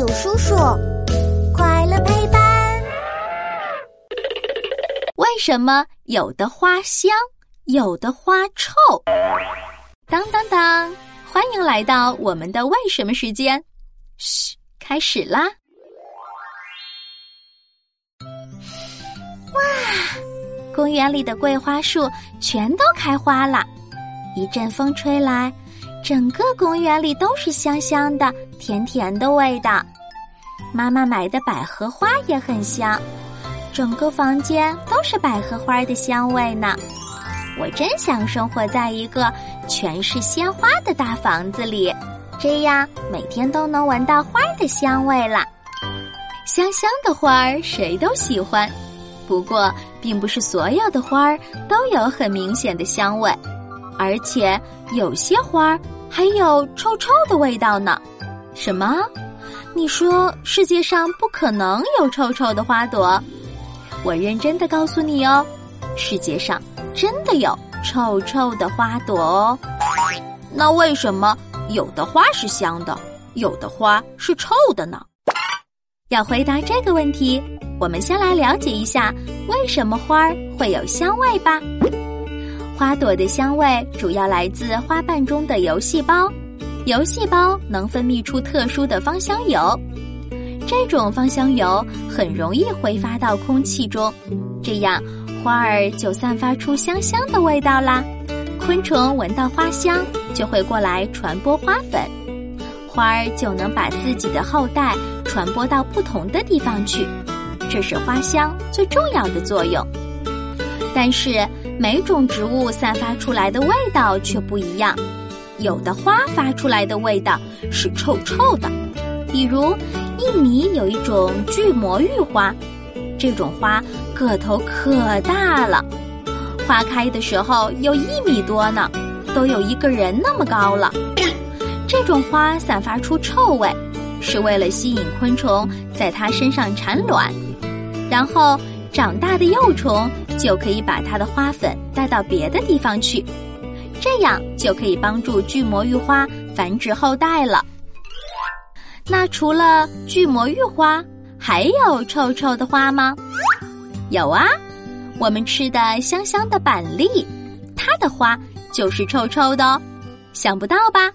有叔叔，快乐陪伴。为什么有的花香，有的花臭？当当当！欢迎来到我们的为什么时间。嘘，开始啦！哇，公园里的桂花树全都开花了，一阵风吹来。整个公园里都是香香的、甜甜的味道。妈妈买的百合花也很香，整个房间都是百合花的香味呢。我真想生活在一个全是鲜花的大房子里，这样每天都能闻到花的香味了。香香的花儿谁都喜欢，不过并不是所有的花儿都有很明显的香味。而且有些花儿还有臭臭的味道呢。什么？你说世界上不可能有臭臭的花朵？我认真的告诉你哦，世界上真的有臭臭的花朵哦。那为什么有的花是香的，有的花是臭的呢？要回答这个问题，我们先来了解一下为什么花儿会有香味吧。花朵的香味主要来自花瓣中的油细胞，油细胞能分泌出特殊的芳香油，这种芳香油很容易挥发到空气中，这样花儿就散发出香香的味道啦。昆虫闻到花香就会过来传播花粉，花儿就能把自己的后代传播到不同的地方去，这是花香最重要的作用。但是每种植物散发出来的味道却不一样，有的花发出来的味道是臭臭的，比如印尼有一种巨魔芋花，这种花个头可大了，花开的时候有一米多呢，都有一个人那么高了。这种花散发出臭味，是为了吸引昆虫在它身上产卵，然后。长大的幼虫就可以把它的花粉带到别的地方去，这样就可以帮助巨魔芋花繁殖后代了。那除了巨魔芋花，还有臭臭的花吗？有啊，我们吃的香香的板栗，它的花就是臭臭的哦，想不到吧？